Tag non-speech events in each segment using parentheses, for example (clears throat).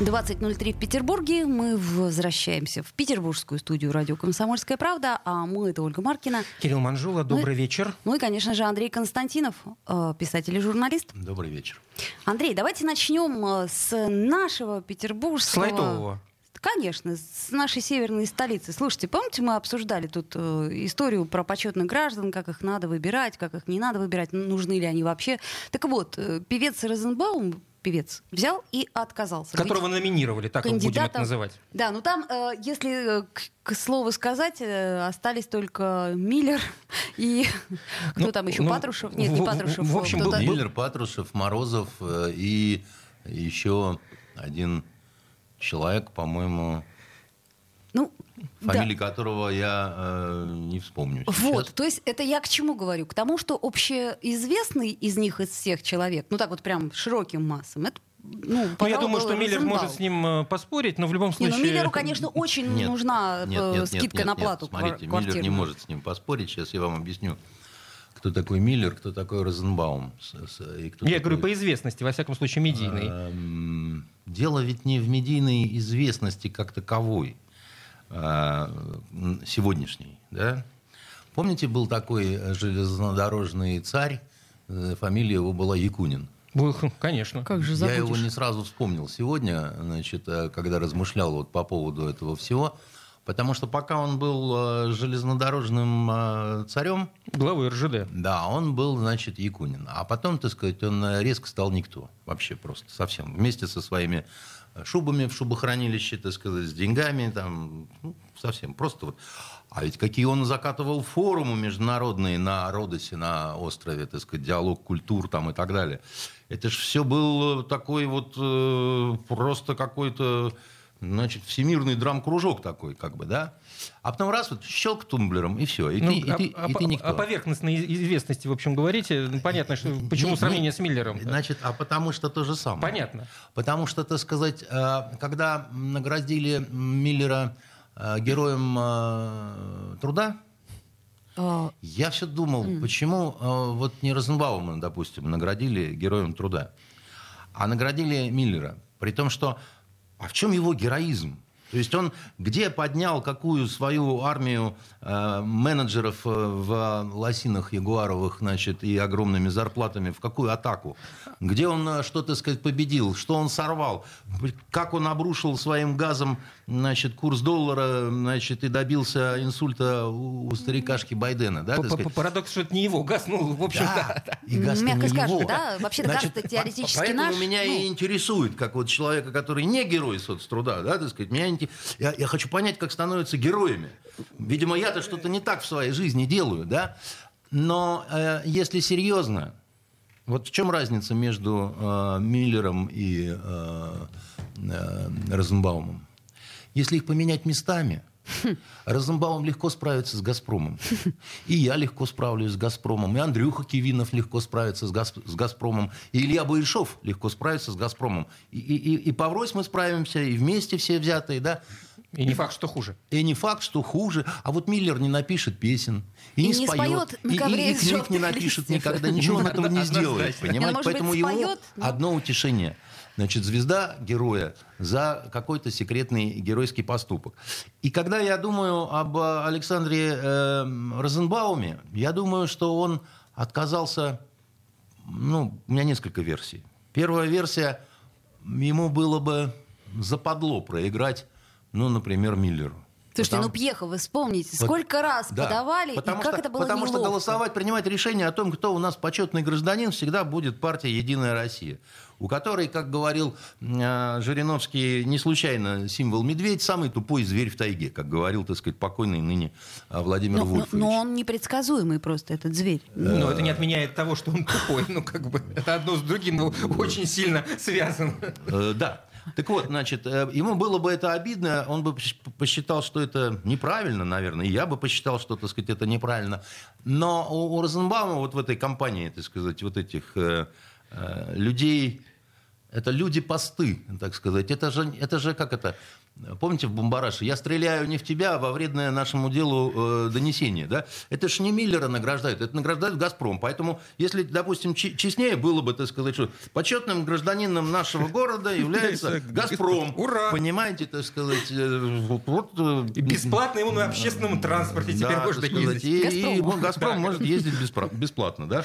20.03 в Петербурге. Мы возвращаемся в петербургскую студию радио «Комсомольская правда». А мы — это Ольга Маркина. Кирилл Манжула, добрый Ну вечер. Ну и, конечно же, Андрей Константинов, э, писатель и журналист. Добрый вечер. Андрей, давайте начнем э, с нашего петербургского... С Лайтового. Конечно, с нашей северной столицы. Слушайте, помните, мы обсуждали тут э, историю про почетных граждан, как их надо выбирать, как их не надо выбирать, нужны ли они вообще. Так вот, э, певец Розенбаум, певец, взял и отказался. быть Которого номинировали, так его будем это называть. Да, ну там, э, если э, к, к слову сказать, э, остались только Миллер (laughs) и кто Ну, там еще, ну, Патрушев? Нет, в- не в- Патрушев. в э, общем, был- Миллер, Патрушев, Морозов э, и еще один человек, по-моему, Ну, да. фамилии которого я э, не вспомню. сейчас. Вот, то есть это я к чему говорю? К тому, что общеизвестный из них, из всех человек, ну так вот прям широким массам, это ну, Ну, я думаю, что Миллер Розенбаум. может с ним э, поспорить, но в любом Не, случае... ну Миллеру, конечно, (laughs) очень Нет, нужна нет, э, нет, нет, скидка нет, на нет. плату Смотрите, квар- Миллер не квартирную. может с ним поспорить. Сейчас я вам объясню, кто такой Миллер, кто такой Розенбаум. и кто Я такой- говорю по известности, во всяком случае, медийной. Эм, Дело ведь не в медийной известности как таковой, м, сегодняшней. Да? Помните, был такой э, железнодорожный царь, э, фамилия его была Якунин. Был, Конечно. Как же Я его забудешь? не сразу вспомнил сегодня, значит, э, когда размышлял вот по поводу этого всего. Потому что пока он был э, железнодорожным э, царем, Главой РЖД. да, он был, значит, Якунин. А потом, так сказать, он э, резко стал никто. Вообще просто совсем. Вместе со своими э, шубами в шубохранилище, так сказать, с деньгами, там, ну, совсем. Просто вот. А ведь какие он закатывал форумы международные на Родосе, на острове, так сказать, диалог культур там и так далее. Это же все был э, такой вот э, просто какой-то, значит, всемирный драм-кружок такой, как бы, да? А потом раз, вот щелк тумблером, и все. И, Ну, ты, и, о- ты, о, и ты о- никто. о поверхностной известности, в общем, говорите. Ну, Понятно, что почему Не- сравнение не- с Миллером. Значит, а потому что то же самое. Понятно. Потому что, так сказать, э, когда наградили Миллера э, героем э, труда, А, я все думал, почему вот не Розенбаума, допустим, наградили героем труда, а наградили Миллера. При том, что... А в чем его героизм? То есть он где поднял какую свою армию э, менеджеров э, в лосинах ягуаровых, значит, и огромными зарплатами, в какую атаку? Где он э, что, так сказать, победил? Что он сорвал? Как он обрушил своим газом, значит, курс доллара, значит, и добился инсульта у, у старикашки Байдена, да? Парадокс, что это не его газ, ну, в общем, да. Да, и газ Мягко не скажем, его. да? Вообще-то газ-то теоретически по- Поэтому наш, меня ну. и интересует, как вот человека, который не герой соцтруда, да, так сказать, меня инте- я, я хочу понять, как становятся героями. Видимо, я-то что-то не так в своей жизни делаю, да. Но э, если серьезно, вот в чем разница между э, Миллером и э, э, Розенбаумом? Если их поменять местами, Розенбаум легко справится с «Газпромом». И я легко справлюсь с «Газпромом». И Андрюха Кивинов легко справится с, «Газ- с «Газпромом». И Илья Боишов легко справится с «Газпромом». И, и, и, и поврось мы справимся, и вместе все взятые, да? И не факт, что хуже. И не факт, что хуже. А вот Миллер не напишет песен. И, И не, не споет. споет на и, и- и книг не напишет листьев. никогда. Ничего он этого не сделает. Понимаете? Быть, Поэтому но- одно утешение. Значит, звезда героя за какой-то секретный геройский поступок. И когда я думаю об э, Александре э, Розенбауме, я думаю, что он отказался... Ну, у меня несколько версий. Первая версия, ему было бы западло проиграть, ну, например, Миллеру. Слушайте, Потому- ну Пьеха, вы вспомните, Вот, сколько раз да. подавали, потому и как что, это было Потому что неловко. голосовать, принимать решение о том, кто у нас почетный гражданин, всегда будет партия «Единая Россия», у которой, как говорил э, Жириновский, не случайно символ медведь, самый тупой зверь в тайге, как говорил, так сказать, покойный ныне э, Владимир но, но- Вольфович. но он непредсказуемый просто, этот зверь. Но это не отменяет того, что он тупой. Ну, как бы, это одно с другим ну, очень сильно связано. Э, да. Так вот, значит, э, ему было бы это обидно, он бы пос- посчитал, что это неправильно, наверное, и я бы посчитал, что, так сказать, это неправильно. Но у, у Розенбаума вот в этой компании, так сказать, вот этих э, э, людей, это люди-посты, так сказать. Это же, это же как это, Помните в «Бомбараше»? «Я стреляю не в тебя, а во вредное нашему делу э, донесение». Да? Это ж не Миллера награждают, это награждают «Газпром». Поэтому, если, допустим, честнее было бы, так сказать, что почетным гражданином нашего (laughs) города является «Газпром». Ура! Понимаете, так сказать... Э, вот, э, и бесплатно ему на общественном транспорте теперь да, можно ездить. И, «Газпром». может ездить бесплатно, да?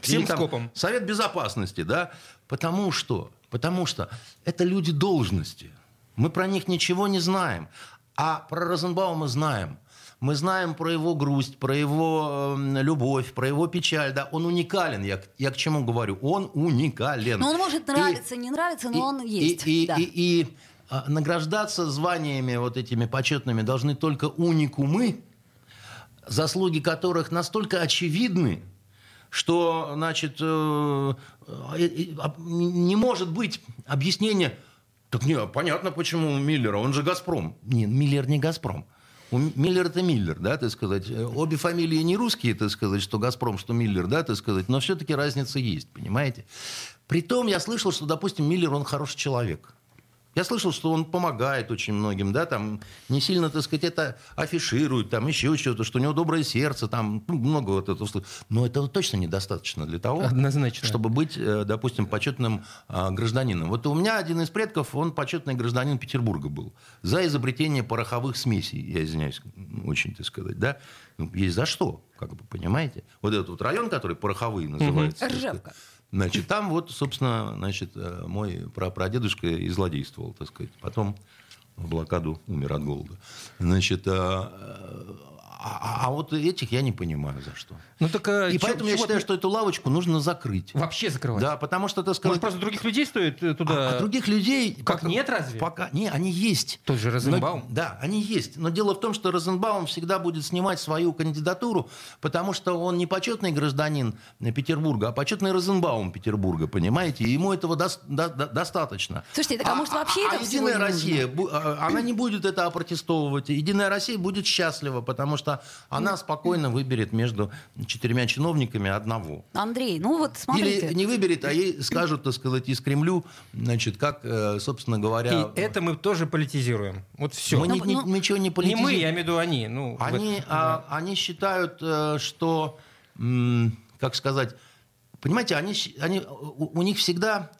Всем там, скопом. Совет Безопасности, да? Потому что, потому что это люди должности – мы про них ничего не знаем. А про Розенбаума знаем. Мы знаем про его грусть, про его э, любовь, про его печаль. Да, он уникален. Я, я к чему говорю? Он уникален. Но он может нравиться, и, не нравиться, но и, он есть. И, да. и, и, и а, награждаться званиями вот этими почетными должны только уникумы, заслуги которых настолько очевидны, что, значит, э, э, а, не может быть объяснения так не, понятно, почему Миллера, он же «Газпром». Не, Миллер не «Газпром». Миллер это Миллер, да, так сказать. Обе фамилии не русские, так сказать, что «Газпром», что Миллер, да, так сказать, но все-таки разница есть, понимаете? Притом я слышал, что, допустим, Миллер, он хороший человек. Я слышал, что он помогает очень многим, да, там не сильно, так сказать, это афиширует, там еще что-то, что у него доброе сердце, там ну, много вот этого. Но этого точно недостаточно для того, Однозначно. чтобы быть, э, допустим, почетным а, гражданином. Вот у меня один из предков, он почетный гражданин Петербурга был. За изобретение пороховых смесей, я извиняюсь, очень, так сказать, да. Ну, есть за что, как бы, понимаете? Вот этот вот район, который пороховые называется. Ржевка. Значит, там вот, собственно, значит, э, мой прапрадедушка и злодействовал, так сказать. Потом в блокаду умер от голода. Значит, а, а, а вот этих я не понимаю за что. Ну, так, а и поэтому я считаю, что эту лавочку нужно закрыть. Вообще закрывать? Да, потому что, так сказать... Может, просто других людей стоит э, туда... А, а других людей... Как пока, нет разве? Пока... Не, они есть. Тот же Розенбаум? Но, да, они есть. Но дело в том, что Розенбаум всегда будет снимать свою кандидатуру, потому что он не почетный гражданин Петербурга, а почетный Розенбаум Петербурга, понимаете? И ему этого до, до, до, достаточно. Слушайте, так а, а может вообще а, это а Единая Россия, а, она не будет это опротестовывать. Единая Россия будет счастлива, потому что она спокойно выберет между четырьмя чиновниками одного. Андрей, ну вот смотрите. Или не выберет, а ей скажут, так сказать, из Кремлю, значит, как, э, собственно говоря... И это мы тоже политизируем. Вот все. Мы но, ни, но, ничего не политизируем. Не мы, я имею в виду они. Ну, они, этом, а, да. они считают, э, что, как сказать, понимаете, они, они, у, у них всегда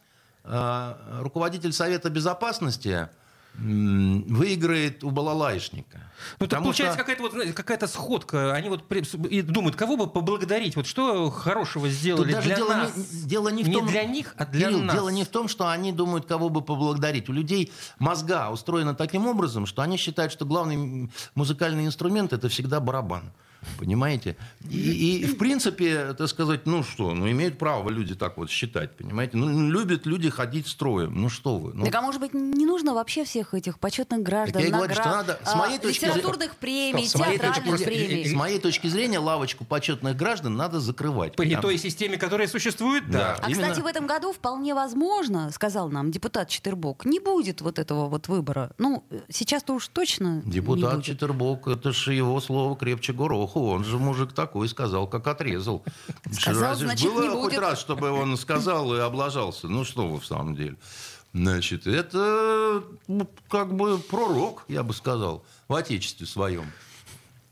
э, руководитель Совета Безопасности выиграет у балалайшника. Ну, так получается что... какая-то вот, знаете, какая-то сходка. Они вот и думают, кого бы поблагодарить. Вот что хорошего сделали даже для дело нас. Не, дело не, в том, для них, а для Кирилл, нас. Дело не в том, что они думают, кого бы поблагодарить. У людей мозга устроена таким образом, что они считают, что главный музыкальный инструмент это всегда барабан. Понимаете? И, и в принципе, так сказать, ну что, ну имеют право люди так вот считать, понимаете? Ну, любят люди ходить строем. Ну что вы? Ну... Так а может быть не нужно вообще всех этих почетных граждан, так я наград, говорю, что надо, с моей а, точки литературных премий, с моей точки, премий? С моей точки зрения, лавочку почетных граждан надо закрывать. При потому... той системе, которая существует, да. да. А, именно... кстати, в этом году вполне возможно, сказал нам депутат Четербок, не будет вот этого вот выбора. Ну, сейчас-то уж точно Депутат не будет. Четербок, это же его слово крепче гороху. Он же мужик такой сказал, как отрезал. Сказал, Разве значит, было не хоть будет. раз, чтобы он сказал и облажался? Ну что вы в самом деле? Значит, это ну, как бы пророк, я бы сказал, в отечестве своем.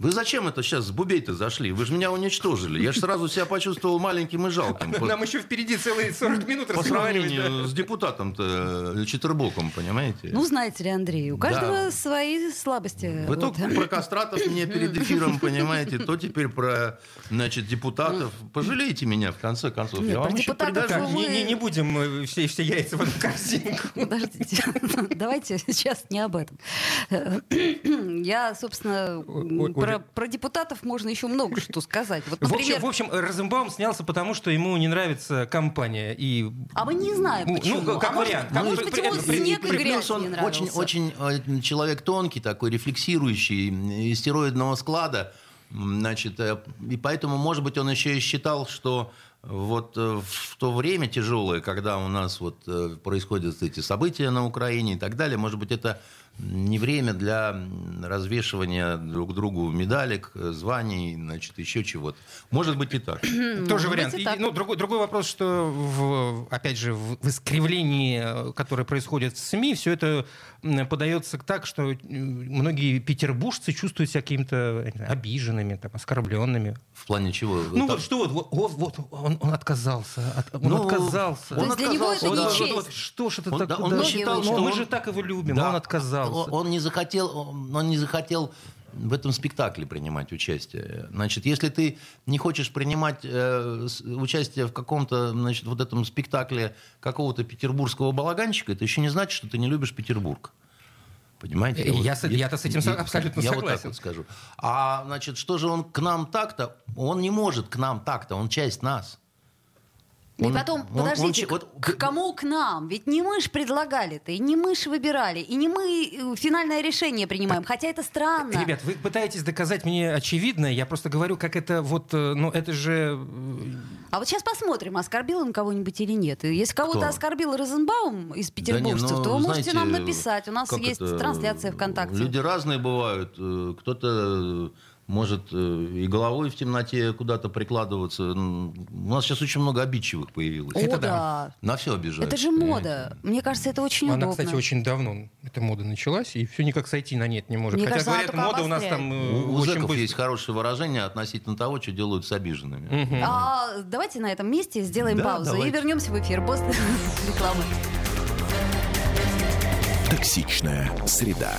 Вы зачем это сейчас с Бубей-то зашли? Вы же меня уничтожили. Я же сразу себя почувствовал маленьким и жалким. Нам еще впереди целые 40 минут По сравнению с депутатом-то э, Четербоком, понимаете? Ну, знаете ли, Андрей, у каждого свои слабости. Вы только про кастратов мне перед эфиром, понимаете, то теперь про, значит, депутатов. Пожалейте меня, в конце концов. Я вам еще. Не, будем все, все яйца в одну корзинку. Подождите, (laughs) давайте сейчас не об этом. (clears throat) Я, собственно, про, про депутатов можно еще много что сказать. Вот, например... в, общем, в общем, Розенбаум снялся потому, что ему не нравится компания. И... А мы не знаем, ну, почему. Ну, как а вариант. Может, а может быть, ему снег и грязь он не нравился. Очень, очень э, человек тонкий такой, рефлексирующий, из стероидного склада. Значит, э, и поэтому, может быть, он еще и считал, что вот э, в то время тяжелое, когда у нас вот происходят эти события на Украине и так далее, может быть, это не время для развешивания друг другу медалек, званий, значит, еще чего-то. Может быть и так. Тоже быть, вариант. и так. ну, другой, другой вопрос, что, в, опять же, в, в искривлении, э, которое происходит в СМИ, все это подается так, что э, многие петербуржцы чувствуют себя какими-то обиженными, там, оскорбленными. В плане чего? Ну Там- вот что вот, вот, вот, он, он отказался, от- он Ну, отказался. То есть для него отказался, это Вот, не вот, честь. вот, что ж это Он- да, такое? он Да, считал, что мы он- же так его любим, Да, он отказался. Он, он не захотел, он, он не захотел в этом спектакле принимать участие. Значит, если ты не хочешь принимать э, участие в каком-то, значит, вот этом спектакле какого-то петербургского балаганщика, это еще не значит, что ты не любишь Петербург. Понимаете? И я с- я-то с этим я- абсолютно я вот так согласен. вот скажу. А, значит, что же он к нам так-то? Он не может к нам так-то, он часть нас. И Он- потом, он- подождите, он к, вот- к кому к нам? Ведь не мы ж предлагали-то, и не мы ж выбирали, и не мы э, финальное решение принимаем, хотя это странно. Ребят, вы пытаетесь доказать мне очевидное, я просто говорю, как это вот, э, ну это же... э, А вот сейчас посмотрим, оскорбил он кого-нибудь или нет. И если кого-то оскорбил Розенбаум из Да не, петербуржцев, ну, то вы можете знаете, нам написать. У нас есть это, трансляция ВКонтакте. Люди разные бывают. Кто-то может э, и головой в темноте куда-то прикладываться. М, У нас сейчас очень много обидчивых появилось. О, это да. На все обижаются. Это же мода. Мне кажется, это очень Она, удобно. кстати, очень давно, эта мода началась, и все никак сойти на нет не может. Мне Хотя, кажется, говорят, мода у нас там э, У, у зэков быстро. есть хорошее выражение относительно того, что делают с обиженными. Мгм. А, давайте на этом месте сделаем Да, паузу и давайте. вернемся в эфир после (laughs) рекламы. Токсичная среда.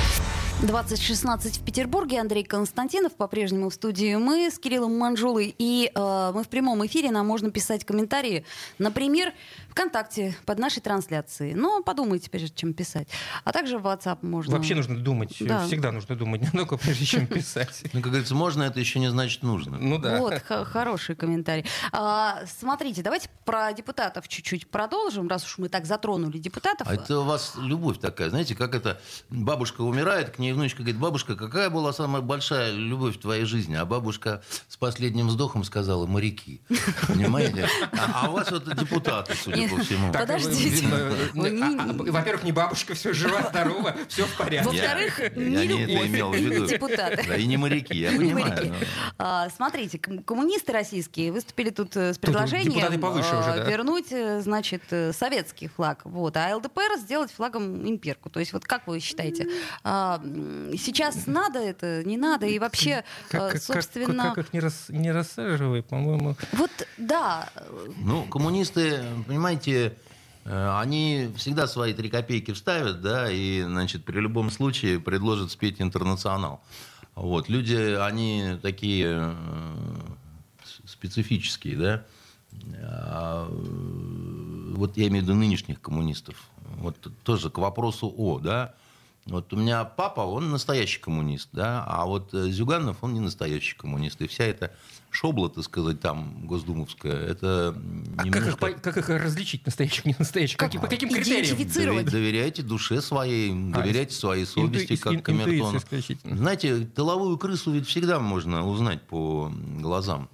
2016 в Петербурге. Андрей Константинов по-прежнему в студии. Мы с Кириллом Манжулой. И э, мы в прямом эфире. Нам можно писать комментарии, например, ВКонтакте под нашей трансляцией. Но подумайте, прежде чем писать. А также в WhatsApp можно. Вообще нужно думать, э, Да. всегда нужно думать (laughs) немного, прежде чем писать. Ну, как говорится, можно, это еще не значит нужно. Ну да. Вот, хороший комментарий. А, смотрите, давайте про депутатов чуть-чуть продолжим, раз уж мы так затронули депутатов. А это у вас любовь такая, знаете, как это бабушка умирает, к ней внучка говорит, бабушка, какая была самая большая любовь в твоей жизни? А бабушка с последним вздохом сказала, моряки. Понимаете? А, а у вас вот депутаты, судя по всему. Подождите. а, а, Во-первых, не бабушка, все жива, здорова, все в порядке. Во-вторых, не любовь, не депутаты. Да, и не моряки, я Не понимаю. А, смотрите, ком- коммунисты российские выступили тут э, с предложением да. вернуть, э, значит, э, советский флаг. Вот, а ЛДПР сделать флагом имперку. То есть вот как вы считаете, а, сейчас надо это, не надо? И вообще, Как, э, как- как- собственно... как их не, рас, не рассаживай, по-моему. Вот, да, Ну, коммунисты, понимаете, э, они всегда свои три копейки вставят, да, и, значит, при любом случае предложат спеть «Интернационал». Вот. Люди, они такие э, специфические, да. А, Вот я имею в виду нынешних коммунистов. Вот тоже к вопросу о, да. Вот у меня папа, он настоящий коммунист, да, а вот э, Зюганов, он не настоящий коммунист. И вся эта шобла, так сказать, там, госдумовская, это А как их, немножко... как их различить, настоящих, не настоящих? Как Каким- по каким критериям? идентифицировать? Дове- Доверяйте душе своей, доверяйте своей совести, Инту- как ин- исключительно. Знаете, тыловую крысу ведь всегда можно узнать по глазам.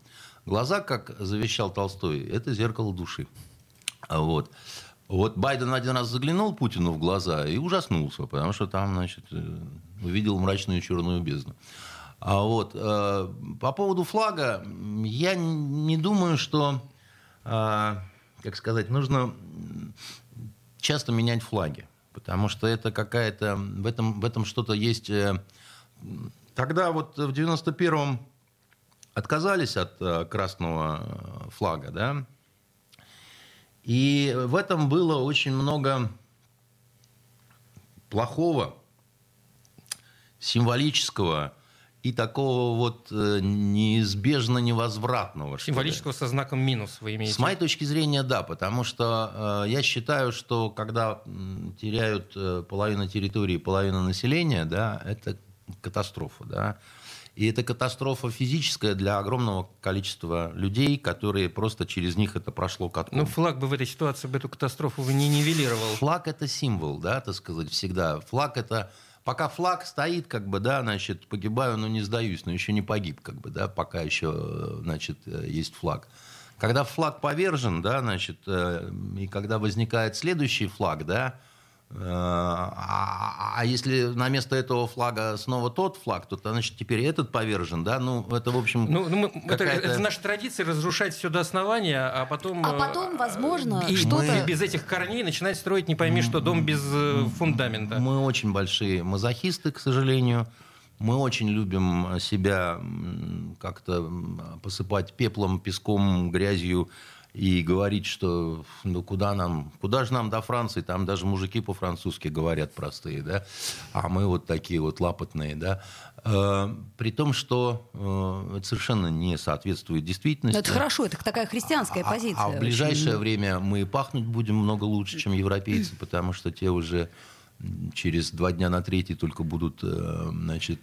Глаза, как завещал Толстой, это зеркало души. А Вот. Вот Байден один раз заглянул Путину в глаза и ужаснулся, потому что там, значит, э, увидел мрачную черную бездну. А вот э, по поводу флага, я не думаю, что, э, как сказать, нужно часто менять флаги, потому что это какая-то в этом в этом что-то есть. Тогда вот в 91-м отказались от красного флага, да, и в этом было очень много плохого, символического и такого вот э, неизбежно невозвратного. Символического со знаком минус вы имеете? С моей точки зрения, да, потому что э, я считаю, что когда теряют э, половину территории, половину населения, да, это катастрофа, да. И это катастрофа физическая для огромного количества людей, которые просто через них это прошло катком. Ну, флаг бы в этой ситуации бы эту катастрофу бы не нивелировал. Флаг это символ, да, так сказать, всегда. Флаг это пока флаг стоит, как бы, да, значит, погибаю, но не сдаюсь, но еще не погиб, как бы, да, пока еще, значит, есть флаг. Когда флаг повержен, да, значит, э, и когда возникает следующий флаг, да, а, а если на место этого флага снова тот флаг, то значит теперь этот повержен, да? Ну это в общем. Ну, ну это, это наша традиция разрушать все до основания, а потом. А потом, возможно, и что-то мы... без этих корней начинать строить не пойми что дом без фундамента. Мы очень большие мазохисты, к сожалению. Мы очень любим себя как-то посыпать пеплом, песком, грязью и говорить, что ну куда нам, куда же нам до Франции, там даже мужики по-французски говорят простые, да, а мы вот такие вот лапотные, да, э, при том, что э, это совершенно не соответствует действительности. Но это хорошо, это такая христианская а, позиция. А, а в ближайшее очень... время мы пахнуть будем много лучше, чем европейцы, потому что те уже через два дня на третий только будут, э, значит...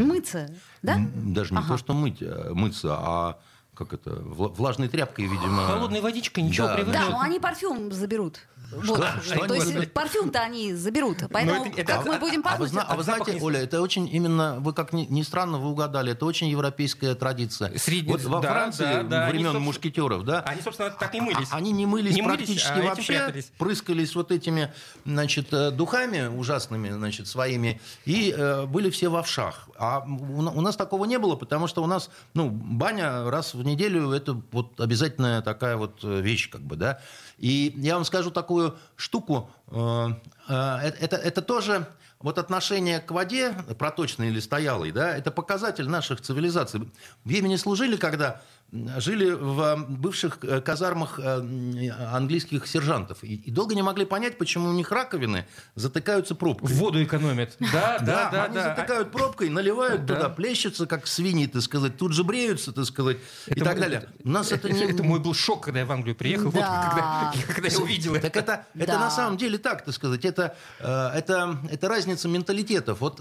Мыться, да? Даже не ага. то, что мыть, мыться, а как это, влажной тряпкой, видимо. Холодной водичкой ничего да, привыкнуть. Да, но они парфюм заберут. Вот. Что То есть парфюм-то они заберут. Поэтому это, это, мы будем а, вы, а вы знаете, Оля, это очень именно, вы как ни, ни странно, вы угадали, это очень европейская традиция. Средний, вот во да, Франции да, да, времен они, мушкетеров, да? Они, собственно, так и мылись. А, они не мылись не практически мылись, а вообще, прыскались вот этими, значит, э, духами ужасными, значит, своими, и э, были все в овшах. А у, у нас такого не было, потому что у нас, ну, баня раз в неделю, это вот обязательная такая вот э, вещь, как бы, да. И я вам скажу такую штуку. Э, э, это, это тоже вот отношение к воде, проточной или стоялой, да, это показатель наших цивилизаций. В Йемене служили, когда жили в бывших э, казармах э, английских сержантов. И, долго не могли понять, почему у них раковины затыкаются пробкой. Воду экономят. (laughs) Да, да, да. Они затыкают пробкой, наливают туда, плещутся, как свиньи, так сказать, тут же бреются, так сказать, и так далее. У нас это (laughs) не... Это мой был шок, когда я в Англию приехал, когда я увидел это. Так это на самом деле так, так сказать, это э, это разница менталитетов. Вот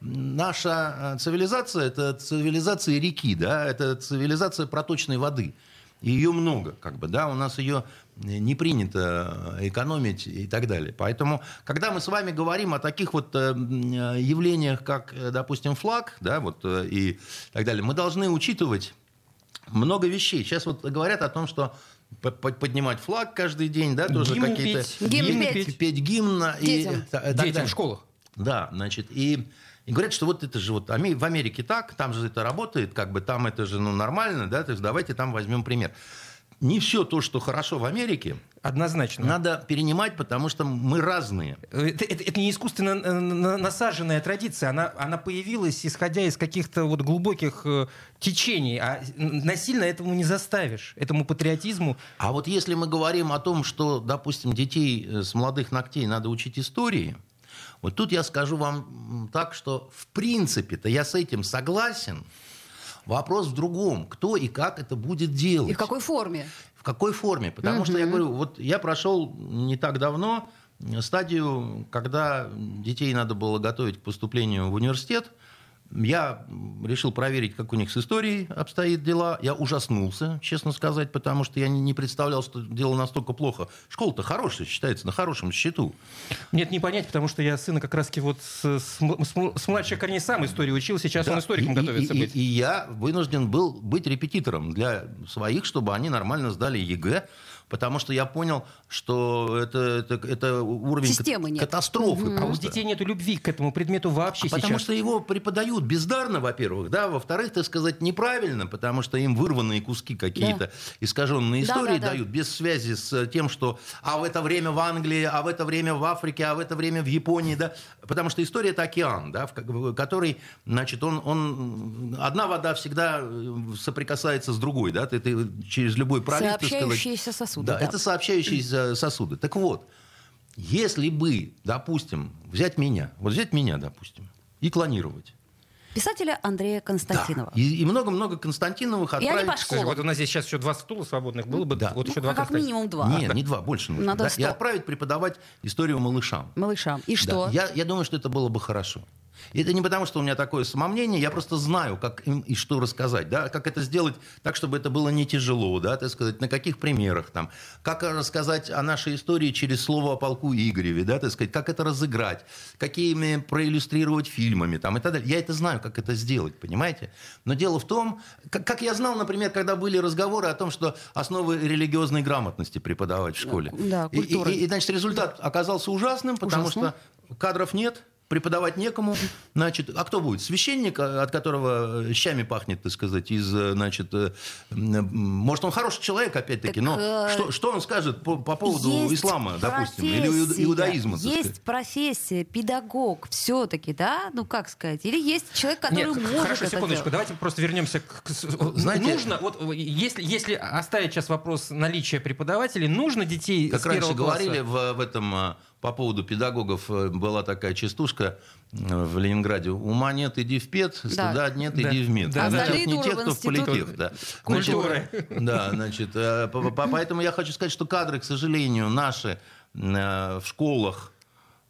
наша цивилизация, это цивилизация реки, да, это цивилизация протокола проточной воды. И ее много, как бы, да, у нас ее не принято экономить и так далее. Поэтому, когда мы с вами говорим о таких вот э, явлениях, как, э, допустим, флаг, да, вот, э, и так далее, мы должны учитывать много вещей. Сейчас вот говорят о том, что поднимать флаг каждый день, да, тоже какие-то... Гимн петь. Петь гимн. Детям. И, Детям в школах. Да, значит, и и говорят, что вот это же вот в Америке так, там же это работает, как бы там это же ну, нормально, да, то есть давайте там возьмем пример. Не все то, что хорошо в Америке, Однозначно. Надо перенимать, потому что мы разные. Это, это, это не искусственно э, насаженная традиция. Она, она появилась, исходя из каких-то вот глубоких э, течений. А насильно этому не заставишь, этому патриотизму. А вот если мы говорим о том, что, допустим, детей э, с молодых ногтей надо учить истории, вот тут я скажу вам так, что в принципе-то я с этим согласен. Вопрос в другом, кто и как это будет делать. И в какой форме? В какой форме? Потому угу. что я говорю, вот я прошел не так давно стадию, когда детей надо было готовить к поступлению в университет – я решил проверить, как у них с историей обстоит дела. Я ужаснулся, честно сказать, потому что я не представлял, что дело настолько плохо. Школа-то хорошая, считается, на хорошем счету. Нет, не понять, потому что я сына как раз-таки вот с, с, с младших корней сам историю учил, сейчас да, он историком и, готовится и, быть. И, и я вынужден был быть репетитором для своих, чтобы они нормально сдали ЕГЭ потому что я понял, что это, это, это уровень Системы нет. катастрофы. Угу. А у детей нет любви к этому предмету вообще а сейчас. Потому что его преподают бездарно, во-первых, да, во-вторых, так сказать, неправильно, потому что им вырванные куски какие-то да. искаженные истории да, да, дают, да. без связи с тем, что а в это время в Англии, а в это время в Африке, а в это время в Японии, да, потому что история это океан, да, в который, значит, он, он одна вода всегда э, соприкасается с другой, да, ты, ты через любой пролив, сказать, сосуды сосуды. Да, да, это сообщающиеся (clears throat) сосуды. Так вот, если бы, допустим, взять меня, вот взять меня, допустим, и клонировать, писателя Андрея Константинова. Да. И много-много Константиновых отправить. И они Скажи, вот у нас здесь сейчас еще два стула свободных было бы, да. вот еще ну, два Как минимум два. Нет, не два, больше нужно. Надо да? И отправить преподавать историю малышам. Малышам. И что? Да. Я, я думаю, что это было бы хорошо. И это не потому, что у меня такое самомнение, я просто знаю, как им и что рассказать, да, как это сделать так, чтобы это было не тяжело, да, так сказать, на каких примерах там, как рассказать о нашей истории через слово о полку Игореве, да, так сказать, как это разыграть, какими проиллюстрировать фильмами там и так далее. Я это знаю, как это сделать, понимаете? Но дело в том, как, как я знал, например, когда были разговоры о том, что основы религиозной грамотности преподавать в школе. Да, и, и, и, и, значит, результат оказался ужасным, потому Ужасно. что кадров нет, преподавать некому. Значит, а кто будет? Священник, от которого щами пахнет, так сказать, из, значит, э, может, он хороший человек, опять-таки, так, но э... что, что он скажет по, по поводу есть ислама, допустим, или иудаизма? Есть сказать? профессия, педагог, все-таки, да? Ну, как сказать? Или есть человек, который Нет, может хорошо, секундочку, делать? давайте просто вернемся к... Знаете, нужно, вот если, если оставить сейчас вопрос наличия преподавателей, нужно детей как раньше класса... говорили в, в этом а, по поводу педагогов э, была такая частушка э, в Ленинграде. Ума нет, иди в ПЕД, стыда да. нет, да. иди в МЕД. Да, да. не те, кто в политех. Да. Культуры. Значит, да, значит, э, поэтому я хочу сказать, что кадры, к сожалению, наши в школах а,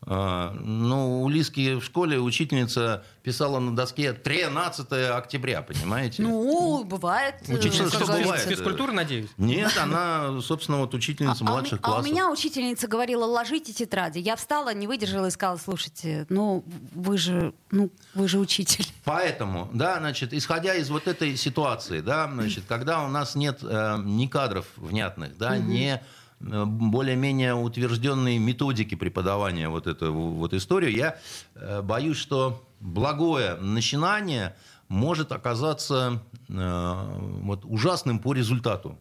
ну, у Лиски в школе учительница писала на доске 13 октября, понимаете? Ну, бывает. Э, учительница что бывает? Физкультура, надеюсь? Нет, она, собственно, вот учительница а, а младших а, классов. А у меня учительница говорила, ложите тетради. Я встала, не выдержала и сказала, слушайте, ну, вы же, ну, вы же учитель. Поэтому, да, значит, исходя из вот этой ситуации, да, значит, когда у нас нет э, ни кадров внятных, да, угу. ни более-менее утвержденные методики преподавания вот эту вот историю, я э, боюсь, что благое начинание может оказаться э, вот, ужасным по результату.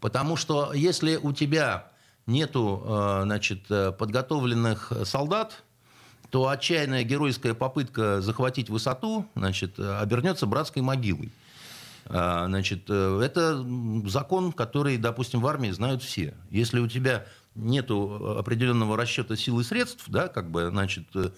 Потому что если у тебя нету значит, подготовленных солдат, то отчаянная геройская попытка захватить высоту значит, обернется братской могилой. А, значит, э, это закон, который, допустим, в армии знают все. Если у тебя нет определенного расчета сил и средств, да, как бы, значит, э,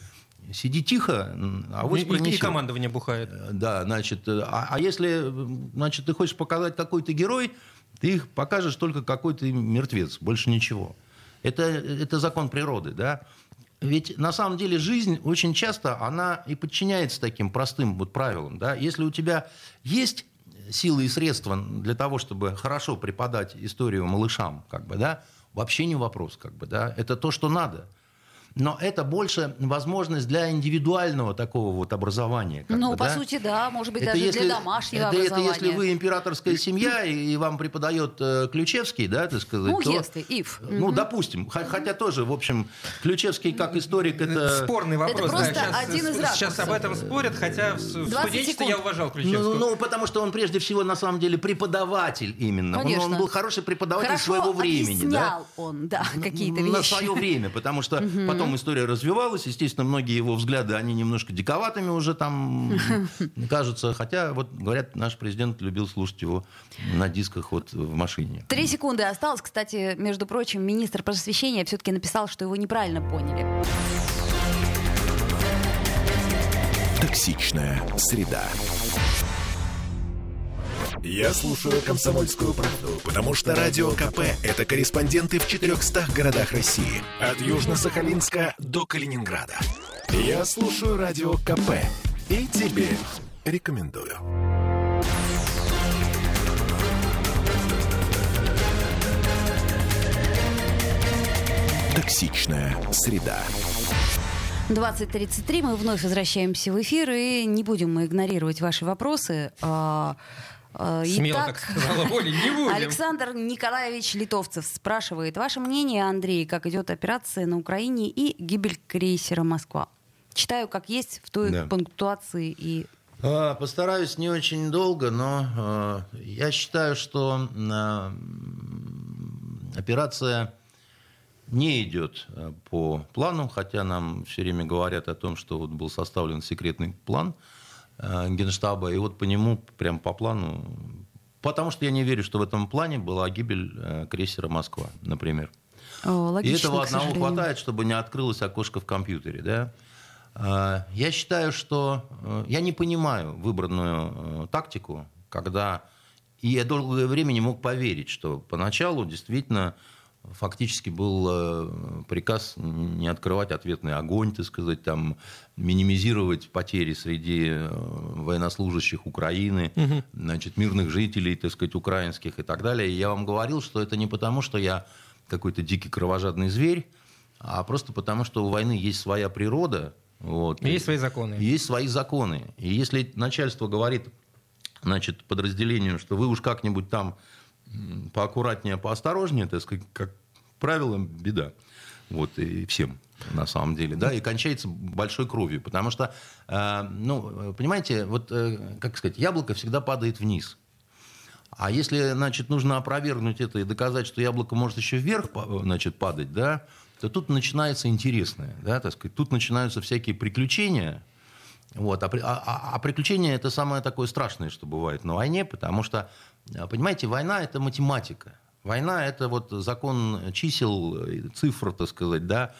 сиди тихо, а вот и, и командование бухает. Э, да, значит, а, а если, значит, ты хочешь показать, какой ты герой, ты их покажешь только какой ты мертвец, больше ничего. Это, это закон природы, да. Ведь на самом деле жизнь очень часто, она и подчиняется таким простым вот правилам, да. Если у тебя есть силы и средства для того, чтобы хорошо преподать историю малышам, как бы, да, вообще не вопрос, как бы, да, это то, что надо но это больше возможность для индивидуального такого вот образования. ну, бы, по да? сути, да, может быть, это даже если, для домашнего это, образования. Это если вы императорская семья, и вам преподает э, Ключевский, да, так сказать. Ну, то, если, if. Ну, допустим, хотя тоже, в общем, Ключевский как историк, это... Спорный вопрос. Это просто да, сейчас, один из Сейчас об этом спорят, хотя в студенчестве я уважал Ключевского. Ну, ну, потому что он прежде всего, на самом деле, преподаватель именно. Конечно. Он, он был хороший преподаватель Хорошо своего времени. да? он, да, какие-то вещи. На свое время, потому что потом история развивалась. Естественно, многие его взгляды, они немножко диковатыми уже там (laughs) кажутся. Хотя, вот говорят, наш президент любил слушать его на дисках вот в машине. Три секунды осталось. Кстати, между прочим, министр просвещения все-таки написал, что его неправильно поняли. Токсичная среда. Я слушаю «Комсомольскую правду», потому что «Радио КП» — это корреспонденты в 400 городах России. От Южно-Сахалинска до Калининграда. Я слушаю «Радио КП» и тебе рекомендую. Токсичная среда. 20.33, мы вновь возвращаемся в эфир, и не будем мы игнорировать ваши вопросы. Э, Смело Итак, так сказала (laughs) Оля, не будем. Александр Николаевич Литовцев спрашивает. Ваше мнение, Андрей, как идет операция на Украине и гибель крейсера «Москва»? Читаю, как есть, в той да. пунктуации и... А, постараюсь не очень долго, но а, я считаю, что а, операция не идет по плану, хотя нам все время говорят о том, что вот был составлен секретный план – Э, Генштаба, и вот по нему, прям по плану, потому что я не верю, что в этом плане была гибель э, крейсера «Москва», например. О, логично, и этого одного хватает, чтобы не открылось окошко в компьютере, да? Э, я считаю, что я не понимаю выбранную тактику, когда и я долгое время не мог поверить, что поначалу действительно фактически был э, приказ не открывать ответный огонь, так сказать, там, минимизировать потери среди э, военнослужащих Украины, угу. значит, мирных жителей, так сказать, украинских и так далее. И я вам говорил, что это не потому, что я какой-то дикий кровожадный зверь, а просто потому, что у войны есть своя природа. Вот, есть свои законы. Есть свои законы. И если начальство говорит значит, подразделению, что вы уж как-нибудь там поаккуратнее, поосторожнее, так сказать, как правило, беда. Вот, и всем, на самом деле, да, и кончается большой кровью, потому что, э, ну, понимаете, вот, э, как сказать, яблоко всегда падает вниз. А если, значит, нужно опровергнуть это и доказать, что яблоко может еще вверх, значит, падать, да, то тут начинается интересное, да, так сказать, тут начинаются всякие приключения, вот, а, а, а приключения это самое такое страшное, что бывает на войне, потому что, понимаете, война это математика. Война – это вот закон чисел, цифр, так сказать, да,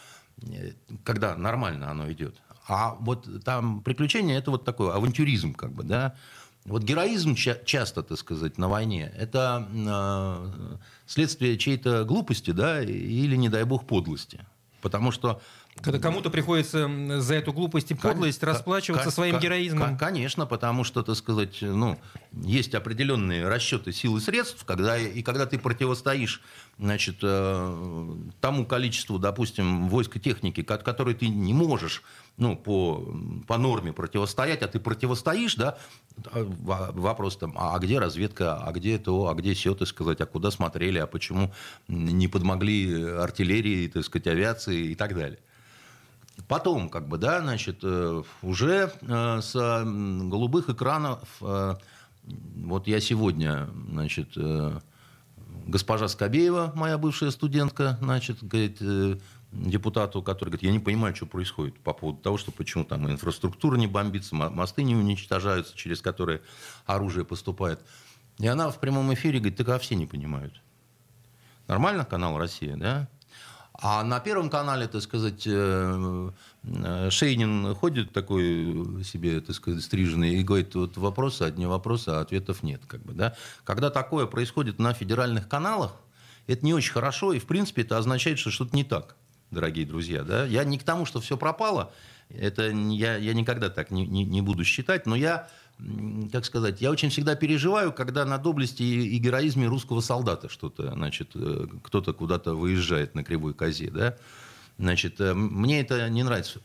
когда нормально оно идет. А вот там приключения – это вот такой авантюризм, как бы, да. Вот героизм ча- часто, так сказать, на войне – это э, следствие чьей-то глупости, да, или, не дай бог, подлости. Потому что когда кому-то приходится за эту глупость и подлость кон- расплачиваться кон- своим героизмом. Конечно, потому что, так сказать, ну, есть определенные расчеты сил и средств, когда, и когда ты противостоишь значит, э, тому количеству, допустим, войск и техники, которой ты не можешь ну, по, по норме противостоять, а ты противостоишь, да, а, вопрос там, а где разведка, а где то, а где все, так сказать, а куда смотрели, а почему не подмогли артиллерии, так сказать, авиации и так далее. Потом, как бы, да, значит, э, уже э, с голубых экранов, э, вот я сегодня, значит, госпожа Скобеева, моя бывшая студентка, значит, говорит, депутату, который говорит, я не понимаю, что происходит по поводу того, что почему там инфраструктура не бомбится, мосты не уничтожаются, через которые оружие поступает. И она в прямом эфире говорит, так а все не понимают. Нормально канал «Россия», да? А на Первом канале, так сказать, э, э, Шейнин ходит такой себе, так сказать, стриженный и говорит, вот вопросы, одни вопросы, а ответов нет. Как бы, да? Когда такое происходит на федеральных каналах, это не очень хорошо, и, в принципе, это означает, что что-то не так, дорогие друзья. Да? Я не к тому, что все пропало, это я, я никогда так не, не, не буду считать, но я как сказать, я очень всегда переживаю, когда на доблести и героизме русского солдата что-то, значит, э, кто-то куда-то выезжает на кривой козе, да, Значит, э, мне это не нравится.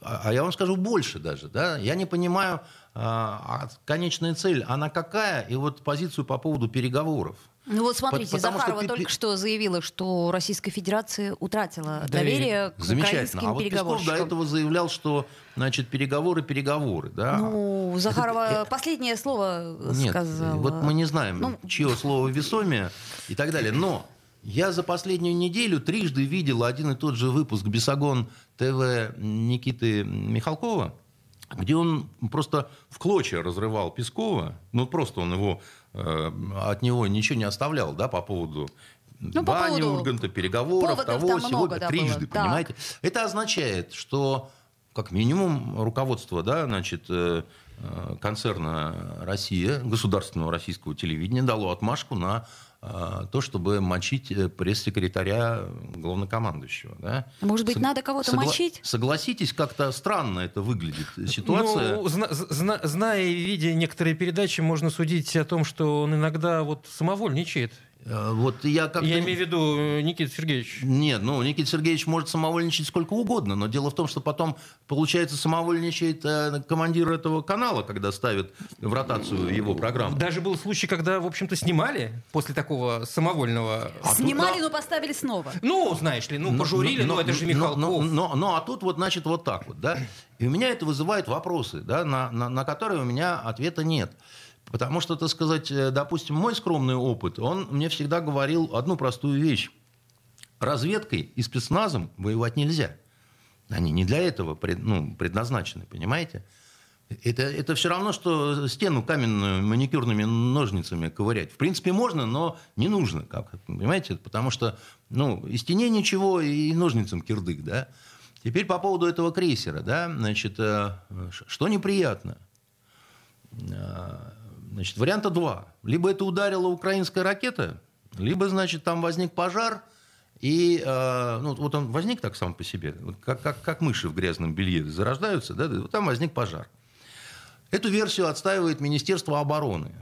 А я вам скажу больше даже. Да? Я не понимаю, а, а конечная цель, она какая, и вот позицию по поводу переговоров. Ну вот смотрите, Потому Захарова что... только что заявила, что Российская Федерация утратила доверие, к Замечательно. А вот Песков до этого заявлял, что значит, переговоры, переговоры. Да? Ну, Захарова это, последнее слово нет, сказала. Вот мы не знаем, ну... чье слово весомее и так далее. Но я за последнюю неделю трижды видел один и тот же выпуск «Бесогон ТВ» Никиты Михалкова, где он просто в клочья разрывал Пескова, ну просто он его, э, от него ничего не оставлял, да, по поводу ну, Бани, по Урганта, переговоров, того, всего, да, трижды, было. понимаете? Да. Это означает, что как минимум руководство, да, значит, э, э, концерна «Россия», государственного российского телевидения дало отмашку на а, то, чтобы мочить э, пресс-секретаря главнокомандующего. Да? Может быть, Сог... надо кого-то Согла... мочить? Согласитесь, как-то странно это выглядит ситуация. Ну, зна- зна- зная и видя некоторые передачи, можно судить о том, что он иногда вот самовольничает. Э, вот я как Я имею в виду э, Никита Сергеевич. Нет, ну, Никита Сергеевич может самовольничать сколько угодно, но дело в том, что потом, получается, самовольничает э, командир этого канала, когда ставит в ротацию его программу. Даже был случай, когда, в общем-то, снимали после такого самовольного... А снимали, тут, но поставили снова. Ну, знаешь ли, ну, ну пожурили, но, но, но это же Михалков. Но, но, но, а тут вот, значит, вот так вот, да. И у меня это вызывает вопросы, да, на, на, на которые у меня ответа нет. Потому что, так сказать, э, допустим, мой скромный опыт, он мне всегда говорил одну простую вещь. Разведкой и спецназом воевать нельзя. Они не для этого пред, ну, предназначены, понимаете? Это, это все равно, что стену каменную маникюрными ножницами ковырять. В принципе, можно, но не нужно. Как, понимаете? Потому что ну, и стене ничего, и ножницам кирдык. Да? Теперь по поводу этого крейсера. Да? Значит, э, что неприятно? Значит, варианта два. Либо это ударила украинская ракета, либо, значит, там возник пожар, И э, ну, вот он возник так сам по себе, как, как, как мыши в грязном белье зарождаются, да, вот там возник пожар. Эту версию отстаивает Министерство обороны.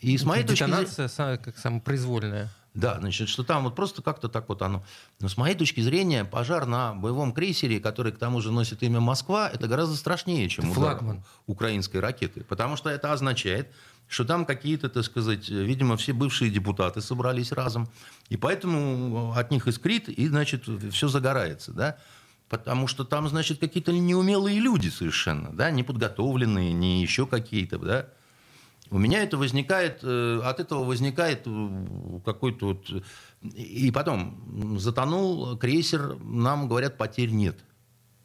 И с моей Детонация точки зрения... как самопроизвольная. Да, значит, что там вот просто как-то так вот оно. Но с моей точки зрения, пожар на боевом крейсере, который к тому же носит имя Москва, это гораздо страшнее, чем удар Флагман. украинской ракеты. Потому что это означает, что там какие-то, так сказать, видимо, все бывшие депутаты собрались разом. И поэтому от них искрит, и, значит, все загорается, да. Потому что там, значит, какие-то неумелые люди совершенно, да, неподготовленные, не еще какие-то, да. У меня это возникает, э, от этого возникает э, какой-то вот... И потом, затонул крейсер, нам говорят, потерь нет.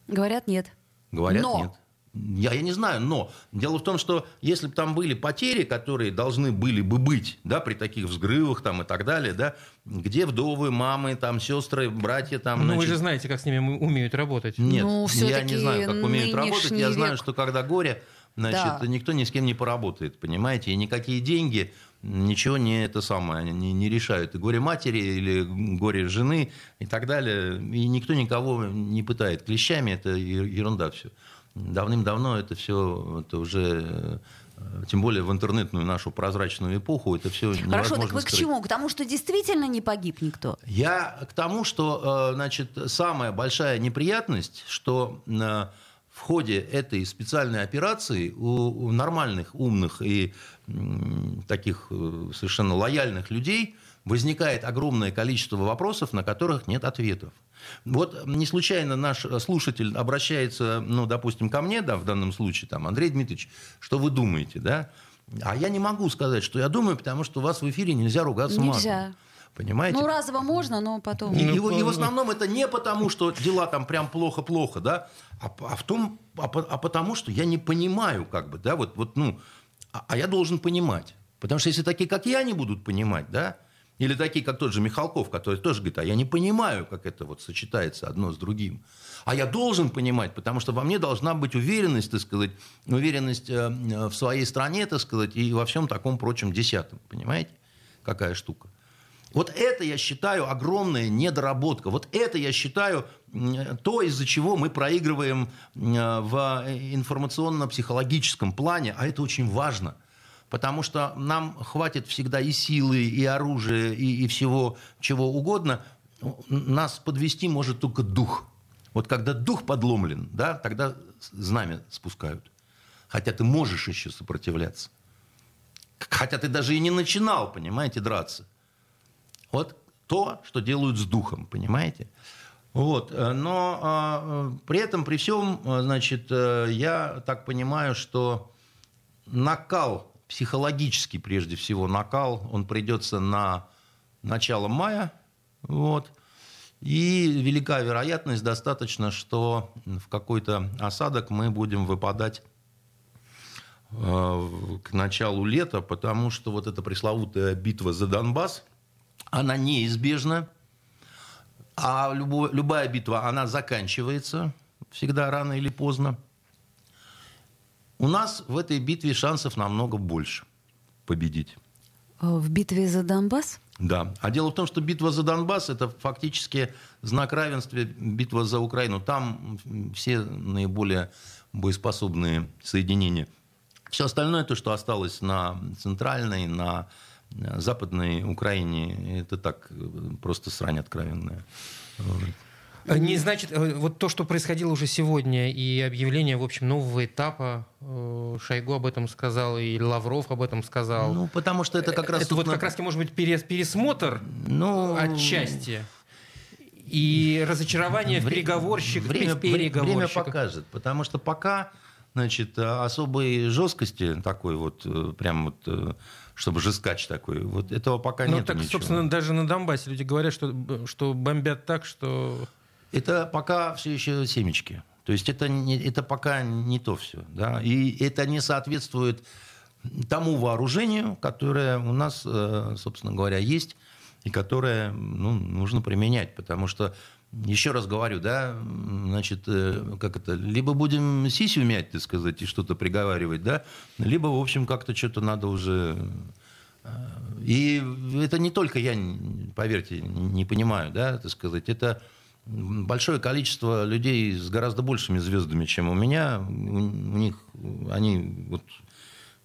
Говорят, нет. Говорят, Но. нет. Я, я не знаю, но дело в том, что если бы там были потери, которые должны были бы быть, да, при таких взрывах там и так далее, да, где вдовы, мамы, там, сестры, братья, там. Ну, значит... вы же знаете, как с ними умеют работать. Нет, ну, я не знаю, как умеют работать. Я знаю, что когда горе, значит, да. никто ни с кем не поработает, понимаете, и никакие деньги ничего не это самое, не, не решают. И горе матери или горе жены и так далее. И никто никого не пытает клещами, это ерунда все. Давным-давно это все это уже э, тем более в интернетную нашу прозрачную эпоху, это все Хорошо, так вы скрыть. к чему? К тому, что действительно не погиб никто? Я к тому, что, э, значит, самая большая неприятность, что э, в ходе этой специальной операции у нормальных, умных и таких совершенно лояльных людей возникает огромное количество вопросов, на которых нет ответов. Вот не случайно наш слушатель обращается, ну, допустим, ко мне, да, в данном случае, там, Андрей Дмитриевич, что вы думаете, да? А я не могу сказать, что я думаю, потому что у вас в эфире нельзя ругаться нельзя. матом. Понимаете? Ну, разово можно, но потом... И, ну, и, и в основном это не потому, что дела там прям плохо-плохо, да, а, а, в том, а, а потому, что я не понимаю, как бы, да, вот, вот ну, а, а я должен понимать. Потому что если такие, как я, не будут понимать, да, или такие, как тот же Михалков, который тоже говорит, а я не понимаю, как это вот сочетается одно с другим. А я должен понимать, потому что во мне должна быть уверенность, так сказать, уверенность э, в своей стране, так сказать, и во всем таком прочем десятом. Понимаете, какая штука? Вот это, я считаю, огромная недоработка. Вот это, я считаю, то, из-за чего мы проигрываем э, в информационно-психологическом плане, а это очень важно – потому что нам хватит всегда и силы, и оружия, и, и всего чего угодно. Нас подвести может только дух. Вот когда дух подломлен, да, тогда знамя спускают. Хотя ты можешь еще сопротивляться. Хотя ты даже и не начинал, понимаете, драться. Вот то, что делают с духом, понимаете? Вот. Но а, при этом, при всем, значит, э, я так понимаю, что накал психологический, прежде всего, накал, он придется на начало мая, вот, и велика вероятность достаточно, что в какой-то осадок мы будем выпадать э, к началу лета, потому что вот эта пресловутая битва за Донбасс, она неизбежна, а любая битва, она заканчивается всегда рано или поздно. У нас в этой битве шансов намного больше победить. А в битве за Донбасс? Да. А дело в том, что битва за Донбасс – это фактически знак равенства битва за Украину. Там все наиболее боеспособные соединения. Все остальное, то, что осталось на центральной, на западной Украине, это так просто срань откровенная. Э, не значит, э, вот то, что происходило уже сегодня, и объявление, в общем, нового этапа, э, Шойгу об этом сказал, и Лавров об этом сказал. Ну, потому что это как раз... Это вот как раз, может быть, пересмотр ну, отчасти. И разочарование в переговорщик, время, время покажет, потому что пока значит, особой жесткости такой вот, прям вот, чтобы жескач такой, вот этого пока нет. Ну, так, ничего. собственно, даже на Донбассе люди говорят, что, что бомбят так, что это пока все еще семечки. То есть это, не, это пока не то все. Да? И это не соответствует тому вооружению, которое у нас, э, собственно говоря, есть, и которое ну, нужно применять. Потому что, еще раз говорю, да, значит, э, как это, либо будем сисю мять, так сказать, и что-то приговаривать, да, либо, в общем, как-то что-то надо уже И это не только я, поверьте, не понимаю, да, так сказать, это большое количество людей с гораздо большими звездами, чем у меня. У, них они вот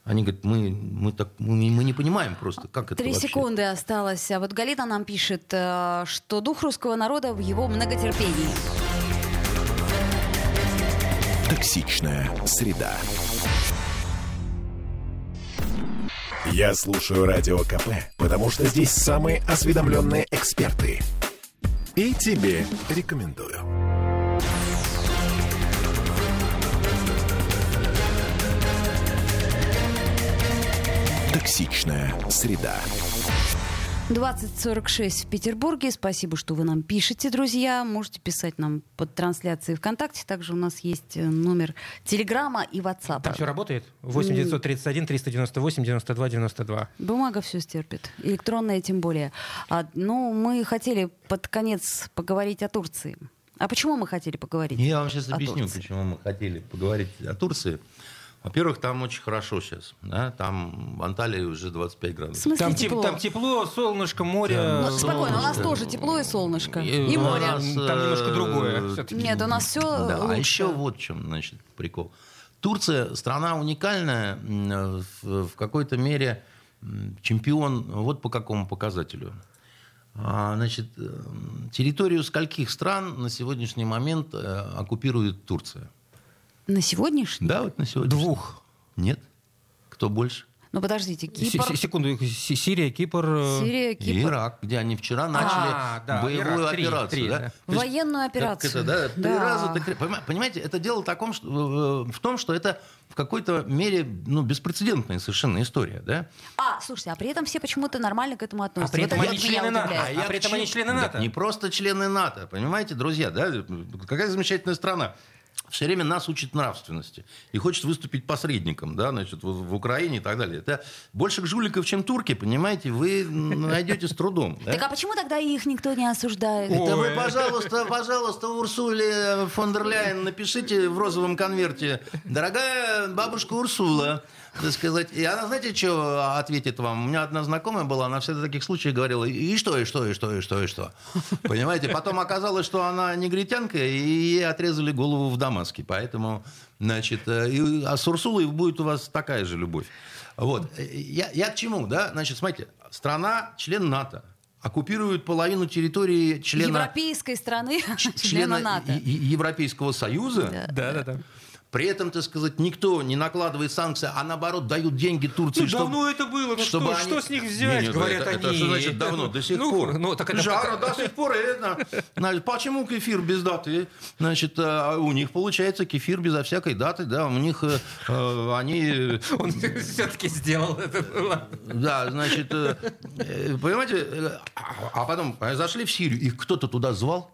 они говорят, мы, мы, так, мы, мы не понимаем просто, как это Три вообще. секунды осталось. А вот Галина нам пишет, э, что дух русского народа в его многотерпении. Токсичная среда. Я слушаю Радио КП, потому что здесь самые осведомленные эксперты. И тебе рекомендую. Токсичная среда. 2046 в Петербурге. Спасибо, что вы нам пишете, друзья. Можете писать нам под трансляцией ВКонтакте. Также у нас есть э, номер Телеграма и WhatsApp. Там все работает? 8 931 398 92 92. Бумага все стерпит. Электронная тем более. А, ну, мы хотели под конец поговорить о Турции. А почему мы хотели поговорить? Я вам сейчас объясню, Турции? почему мы хотели поговорить о Турции. Во-первых, там очень хорошо сейчас. Да? Там в Анталии уже 25 В градусов. смысле Там, тепло? теп- там тепло, солнышко, море. Ну, Да. спокойно, у нас тоже тепло и солнышко. И И у море. нас, Там немножко другое э, всё-таки. Нет, у нас все Да, лучше. а еще вот в чем, значит, прикол. Турция страна уникальная, м, в, в какой-то мере чемпион вот по какому показателю. А, Значит, э, территорию скольких стран на сегодняшний момент э, оккупирует Турция? На сегодняшний? Да, вот на сегодня. Двух. Нет? Кто больше? Ну, подождите, Кипр, си- Секунду, Си- Сирия, Кипр. э, Сирия, И Кипр. Ирак, где они вчера начали А, да, боевую Ирак, операцию. три, да? да. То есть, Военную как операцию. это, да, три Да. раза, так три- понима- Понимаете, это дело таком, что, в том, что это в какой-то мере ну, беспрецедентная совершенно история. Да? А, слушайте, а при этом все почему-то нормально к этому А относятся. при Вот этом это они вот меня члены НАТО. А я при этом они члены Да, НАТО. не просто члены НАТО, понимаете, друзья, да? Какая замечательная страна. Все время нас учит нравственности и хочет выступить посредником, да, значит, в, в Украине и так далее. Это больше жуликов, чем турки, понимаете, вы найдете с трудом. да? Так а почему тогда их никто не осуждает? Это вы, пожалуйста, пожалуйста, Урсуле фон дер Ляйен напишите в розовом конверте. Дорогая бабушка Урсула, так сказать. И она, знаете, что ответит вам? У меня одна знакомая была, она всегда в таких случаях говорила, и что, и что, и что, и что, и что. (laughs) Понимаете? Потом оказалось, что она негритянка, и ей отрезали голову в Дамаске. Поэтому, значит, э, и- а с Урсулой будет у вас такая же любовь. Вот. Я, я к чему, да? Значит, смотрите, страна, член НАТО, оккупирует половину территории члена Европейской страны, (laughs) ч- члена НАТО. Е- Европейского Союза. Да. Да, да, да. При этом, так сказать, никто не накладывает санкции, а наоборот дают деньги Турции, Ну, чтобы... давно это было. Ну, чтобы что, они- что с них взять, Не, не, говорят это, они. Это что значит давно? До сих Ну, пор. Ну, так это Жара, пока- до сих пор. Это, значит, почему кефир без даты? Значит, э, у них получается кефир безо всякой даты, да, у них э, э, они... Он все-таки сделал это. Да, значит, э, э, понимаете, э, а а потом э, зашли в Сирию, их кто-то туда звал?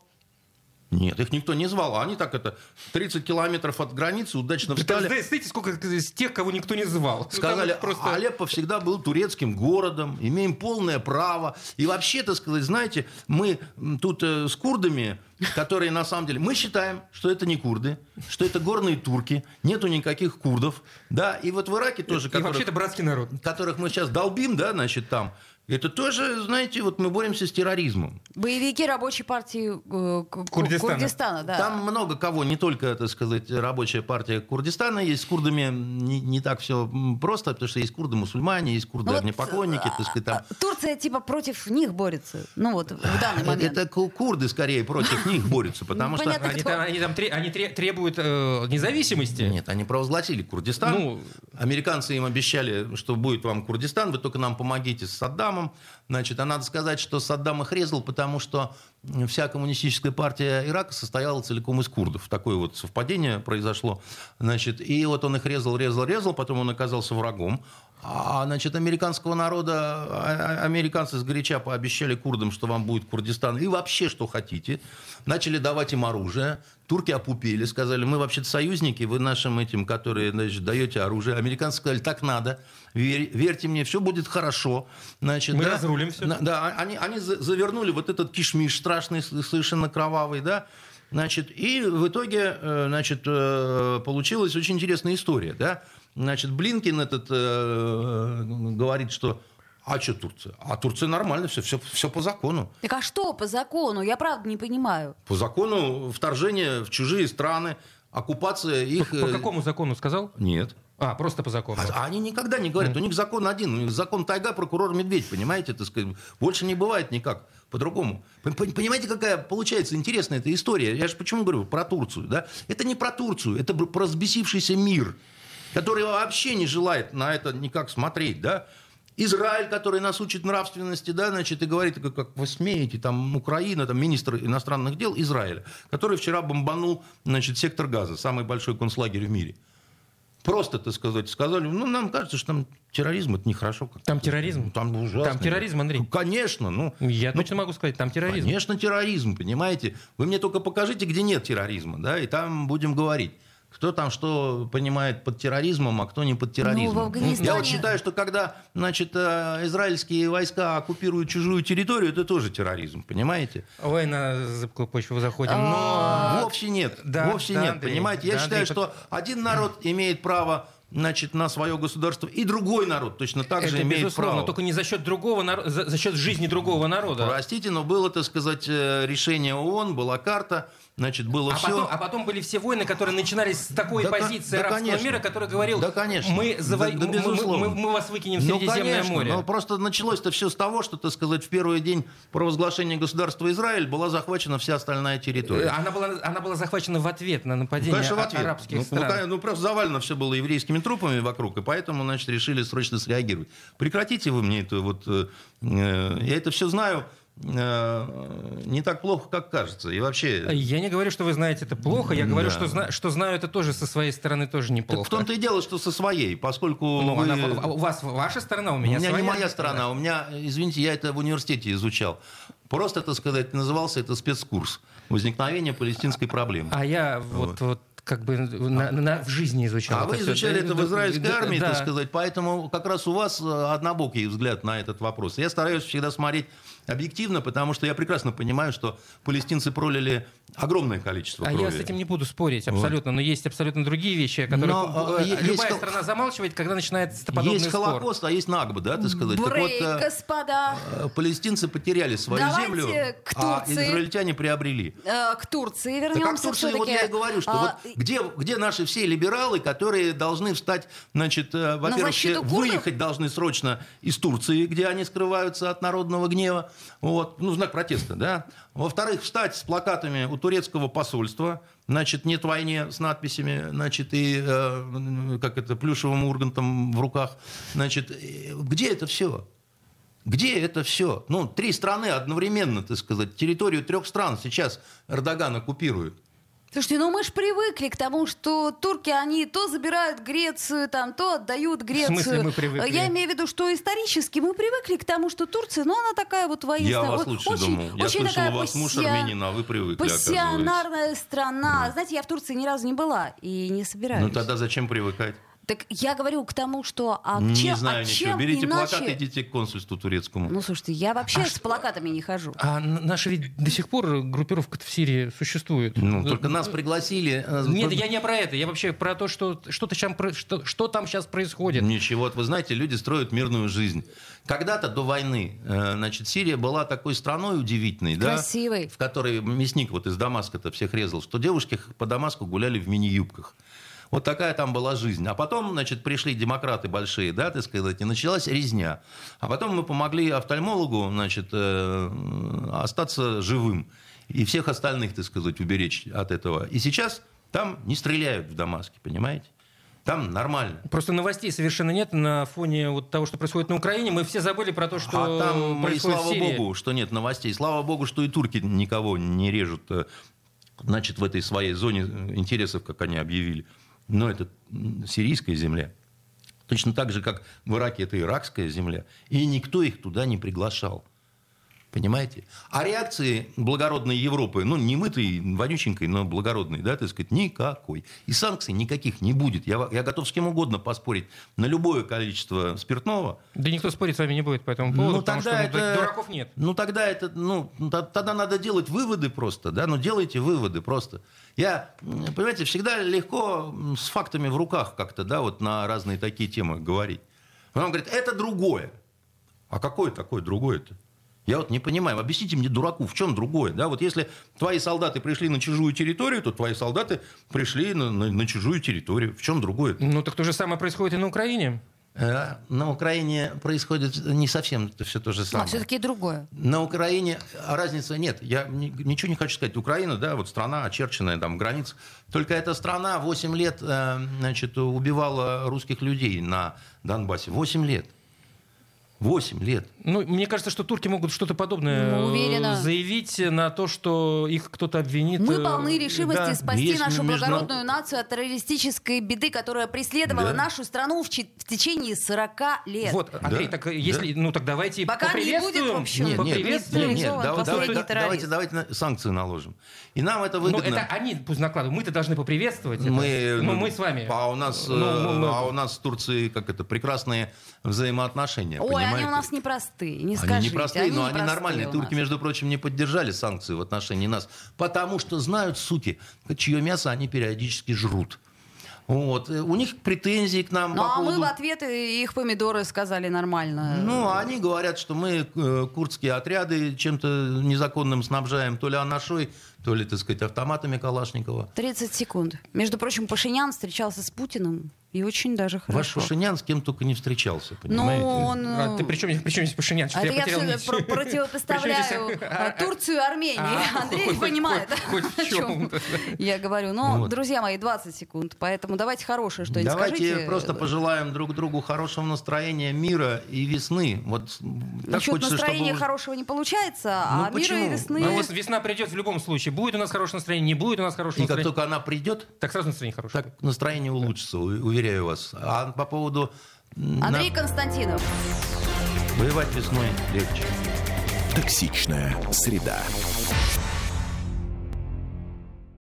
Нет, их никто не звал. а Они так это 30 километров от границы удачно встали. знаете, знаете, сколько из тех, кого никто не звал? Ну, Сказали, просто... Алеппо всегда был турецким городом, имеем полное право. И вообще, так сказать, знаете, мы тут э, с курдами, которые на самом деле... Мы считаем, что это не курды, что это горные турки, нету никаких курдов. Да, и вот в Ираке тоже, И которых, вообще это братский народ. которых мы сейчас долбим, да, значит, там... Это тоже, знаете, вот мы боремся с терроризмом. Боевики рабочей партии э, Ку- Курдистана. Курдистана, да. Там много кого, не только, так сказать, рабочая партия Курдистана. Есть с курдами не, не так все просто, потому что есть курды-мусульмане, есть Ну вот, курды-огнепоклонники, так сказать, там. а, Турция типа против них борется. Ну вот в данный момент. Это ку- курды скорее против них борются, потому что... Они, там, они, там они тре- требуют э, независимости. Нет, они провозгласили Курдистан. Ну- Американцы им обещали, что будет вам Курдистан, вы только нам помогите с Саддамом. Значит, а надо сказать, что Саддам их резал, потому что вся коммунистическая партия Ирака состояла целиком из курдов. Такое вот совпадение произошло. Значит, и вот он их резал, резал, резал, потом он оказался врагом. А, значит, американского народа, а- а- американцы сгоряча пообещали курдам, что вам будет Курдистан, и вообще, что хотите. Начали давать им оружие. Турки опупели, сказали, мы вообще-то союзники, вы нашим этим, которые, значит, даете оружие. Американцы сказали, так надо, верь- верьте мне, все будет хорошо. Значит, Мы да, разрулим. На- Да, а- они, они за- завернули вот этот кишмиш страшный, совершенно кровавый, да, Значит, и в итоге, э, значит, э, получилась очень интересная история, да. Значит, Блинкин этот э, говорит, что А что Турция? А Турция нормально, все, все, все по закону. Так а что по закону? Я правда не понимаю. По закону вторжение в чужие страны, оккупация их... По, по э, какому закону сказал? Нет. А, просто по закону. А, они никогда не говорят. У них закон один. У них закон тайга, прокурор медведь, понимаете? Так сказать. Больше не бывает никак по-другому. Понимаете, какая получается интересная эта история? Я же почему говорю про Турцию? Да? Это не про Турцию, это про взбесившийся мир, который вообще не желает на это никак смотреть. Да? Израиль, который нас учит нравственности, да, значит, и говорит, как, как вы смеете, там, Украина, там, министр иностранных дел Израиля, который вчера бомбанул, значит, сектор газа, самый большой концлагерь в мире. Просто, так сказать, сказали, ну, нам кажется, что там терроризм, это нехорошо. Как там терроризм? Ну, там ужасно. Там терроризм, Андрей? Ну, конечно. Ну, Я ну, точно могу сказать, там терроризм. Конечно, терроризм, понимаете. Вы мне только покажите, где нет терроризма, да, и там будем говорить кто там что понимает под терроризмом, а кто не под терроризмом. Ну, в Афганистане... Я вот считаю, что когда значит, э, израильские войска оккупируют чужую территорию, это тоже терроризм, понимаете? Ой, на зыбкую почву заходим. А, Но... Вовсе нет, Да, вовсе да, нет, Андрей, понимаете? Я да, считаю, Андрей, что один народ имеет право значит, на свое государство, и другой народ точно так же Это имеет безусловно, право. только не за счет другого народа, за, за счет жизни другого народа. Простите, но было, так сказать, э, решение ООН, была карта, значит, было А все. потом, а потом были все войны, которые начинались с такой Да, позиции да, арабского конечно. мира, который говорил, Да, конечно. мы, заво... Да, да, мы- мы, мы- мы вас выкинем в Ну, Средиземное конечно, море. но просто началось-то все с того, что, так сказать, в первый день провозглашения государства Израиль была захвачена вся остальная Э, территория. Она была, она была захвачена в ответ на Ну, нападение конечно, в ответ. арабских ну, стран. ну, ну, просто завалено все было еврейскими трупами вокруг, и поэтому, значит, решили срочно среагировать. Прекратите вы мне это вот... э, э, я это все знаю э, не так плохо, как кажется. И вообще... Я не говорю, что вы знаете это плохо, я говорю, Да. что, зна- что знаю это тоже со своей стороны тоже Так неплохо. в том-то и дело, что со своей, поскольку Ну, вы- она- а у вас ваша сторона, у У меня меня, не своя моя сторона, у меня, извините, я это в университете изучал. Просто, так сказать, назывался это спецкурс возникновения палестинской проблемы. А я вот, вот как бы на- на- в жизни изучал. А вы всё. изучали это в израильской да, армии, да. так сказать, поэтому как раз у вас э, однобокий взгляд на этот вопрос. Я стараюсь всегда смотреть объективно, потому что я прекрасно понимаю, что палестинцы пролили огромное количество А крови. я с этим не буду спорить абсолютно, но есть абсолютно другие вещи, о которых Но, есть любая хол- страна замалчивает, когда начинается подобный Есть спор. Холокост, а есть Нагба, да, так сказать. Так вот, Брейк, э, господа. э, палестинцы потеряли свою Давайте землю, к а израильтяне приобрели. Э, К Турции Так вернемся как Турции, вот я и говорю, что А, вот где, где наши все либералы, которые должны встать, значит, во-первых, выехать должны срочно из Турции, где они скрываются от народного гнева, вот, ну, знак протеста, да. Во-вторых, встать с плакатами у турецкого посольства, значит, нет войне с надписями, значит, и, э, как это, плюшевым ургантом в руках, значит, э, где это все? Где это все? Ну, три страны одновременно, так сказать, территорию трех стран сейчас Эрдоган оккупирует. Слушайте, ну мы же привыкли к тому, что турки, они то забирают Грецию, там, то отдают Грецию. смысле мы привыкли? Я имею в виду, что исторически мы привыкли к тому, что Турция, ну она такая вот воинственная. Я вас вот лучше очень, думал. Я очень слышал, такая у вас муж пассия- армянин, а вы привыкли. Пассионарная страна. Знаете, я в Турции ни разу не была и не собираюсь. Ну тогда зачем привыкать? Так я говорю к тому, что... А не чем, знаю а ничего. чем Берите иначе... плакат, идите к консульству турецкому. Ну, слушайте, я вообще А с что- плакатами не хожу. А наша ведь до сих пор группировка в Сирии существует. Ну, только нас пригласили. э, Нет, я не про это. Я вообще про то, что что-то там, что, что там сейчас происходит. Ничего, вот вы знаете, люди строят мирную жизнь. Когда-то до войны, э, значит, Сирия была такой страной удивительной, да, Красивой. в которой мясник вот из Дамаска-то всех резал, что девушки по Дамаску гуляли в мини-юбках. Вот такая там была жизнь. А потом, значит, пришли демократы большие, да, так сказать, и началась резня. А потом мы помогли офтальмологу, значит, э, остаться живым. И всех остальных, так сказать, уберечь от этого. И сейчас там не стреляют в Дамаске, понимаете? Там нормально. Просто новостей совершенно нет на фоне вот того, что происходит на Украине. Мы все забыли про то, что а там, и происходит слава в Сирии. богу, что нет новостей. Слава богу, что и турки никого не режут, э, значит, в этой своей зоне интересов, как они объявили. Но это сирийская земля. Точно так же, как в Ираке это иракская земля. И никто их туда не приглашал. Понимаете? А реакции благородной Европы, ну, не мытой, вонюченькой, но благородной, да, так сказать, никакой. И санкций никаких не будет. Я, я готов с кем угодно поспорить на любое количество спиртного, Да никто спорить с вами не будет по этому поводу, ну, потому тогда что ну, это... дураков нет. Ну, тогда это, ну, тогда надо делать выводы просто, да, ну, делайте выводы просто. Я, понимаете, всегда легко с фактами в руках как-то, да, вот на разные такие темы говорить. Он говорит, это другое. А какое такое другое-то? Я вот не понимаю. Объясните мне, дураку, в чем другое? Да? Вот если твои солдаты пришли на чужую территорию, то твои солдаты пришли на, на, на чужую территорию. В чем другое? Ну, так то же самое происходит и на Украине. Э, На Украине происходит не совсем это все то же самое. А все-таки другое. На Украине разницы нет. Я ни- ничего не хочу сказать. Украина, да, вот страна, очерченная там границ. Только эта страна 8 лет э, значит, убивала русских людей на Донбассе. 8 лет. 8 лет. Ну, мне кажется, что турки могут что-то подобное Ну, э, уверена. заявить на то, что их кто-то обвинит. Мы э, полны решимости да. спасти Есть нашу между- благородную нацию от террористической беды, которая преследовала Да. нашу страну в, чи- в течение 40 лет. Вот, Андрей, Да, так э, если, ну так давайте Пока не будет, в поприветствуем. общем, Нет, нет, поприветствуем. нет, нет, Цивилизован давай- давай- последний да- давайте, давайте на- санкции наложим. И нам это Ну, выгодно. это они пусть накладывают. Мы-то должны поприветствовать. это. Мы, ну, мы с вами. А у нас, Ну, мы- мы- а у нас с Турцией как это прекрасные взаимоотношения. Ой, понимаете? они у нас непростые, не Они скажите. непростые, но они нормальные. Турки, между прочим, не поддержали санкции в отношении нас, потому что знают, суки, чье мясо они периодически жрут. Вот. У них претензии к нам Ну, по а поводу... мы в ответ их помидоры сказали нормально. Ну, они говорят, что мы э, курдские отряды чем-то незаконным снабжаем, то ли анашой, то ли, так сказать, автоматами Калашникова. 30 секунд. Между прочим, Пашинян встречался с Путиным, и очень даже хорошо. Ваш Пашинян с кем только не встречался, Ну, понимаете? он... А ты при чем, при чем здесь Пашинян? А это я потерял все про- противопоставляю а, (laughs) Турцию и Армению. А, (laughs) Андрей понимает, о чем я говорю. Но, Вот. друзья мои, 20 секунд, поэтому давайте хорошее что-нибудь Давайте просто пожелаем друг другу хорошего настроения, мира и весны. Вот так Насчет хочется, настроения хорошего не получается, Ну, а мира и почему? весны... Ну, вес- весна придет в любом случае. Будет у нас хорошее настроение, не будет у нас хорошего И как настроения. только она придет, Так сразу настроение хорошее. так настроение улучшится, у- уверяю вас. А по поводу... Андрей на- Константинов. Воевать весной легче. Токсичная среда.